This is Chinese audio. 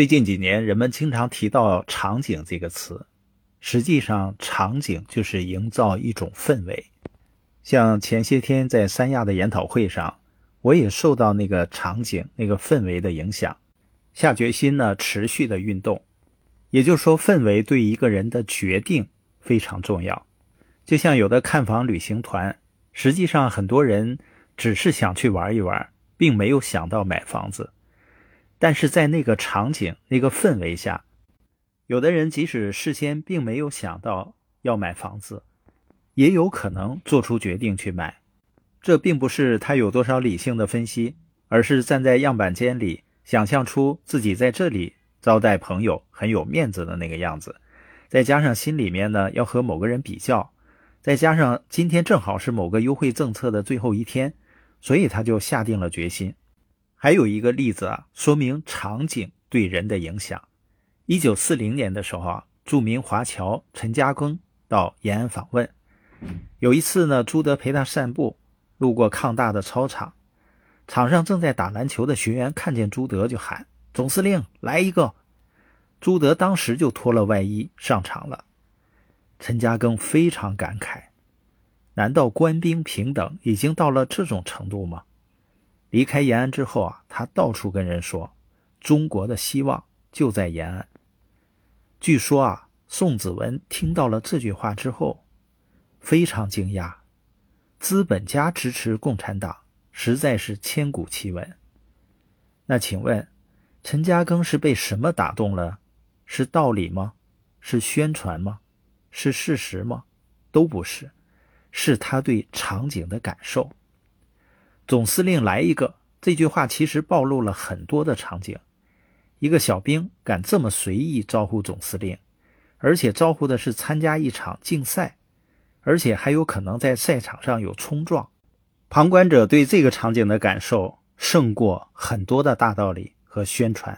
最近几年，人们经常提到“场景”这个词，实际上，场景就是营造一种氛围。像前些天在三亚的研讨会上，我也受到那个场景、那个氛围的影响，下决心呢，持续的运动。也就是说，氛围对一个人的决定非常重要。就像有的看房旅行团，实际上很多人只是想去玩一玩，并没有想到买房子。但是在那个场景、那个氛围下，有的人即使事先并没有想到要买房子，也有可能做出决定去买。这并不是他有多少理性的分析，而是站在样板间里想象出自己在这里招待朋友很有面子的那个样子，再加上心里面呢要和某个人比较，再加上今天正好是某个优惠政策的最后一天，所以他就下定了决心。还有一个例子啊，说明场景对人的影响。一九四零年的时候啊，著名华侨陈嘉庚到延安访问。有一次呢，朱德陪他散步，路过抗大的操场，场上正在打篮球的学员看见朱德就喊：“总司令，来一个！”朱德当时就脱了外衣上场了。陈嘉庚非常感慨：难道官兵平等已经到了这种程度吗？离开延安之后啊，他到处跟人说：“中国的希望就在延安。”据说啊，宋子文听到了这句话之后，非常惊讶。资本家支持共产党，实在是千古奇闻。那请问，陈嘉庚是被什么打动了？是道理吗？是宣传吗？是事实吗？都不是，是他对场景的感受。总司令来一个，这句话其实暴露了很多的场景。一个小兵敢这么随意招呼总司令，而且招呼的是参加一场竞赛，而且还有可能在赛场上有冲撞。旁观者对这个场景的感受胜过很多的大道理和宣传。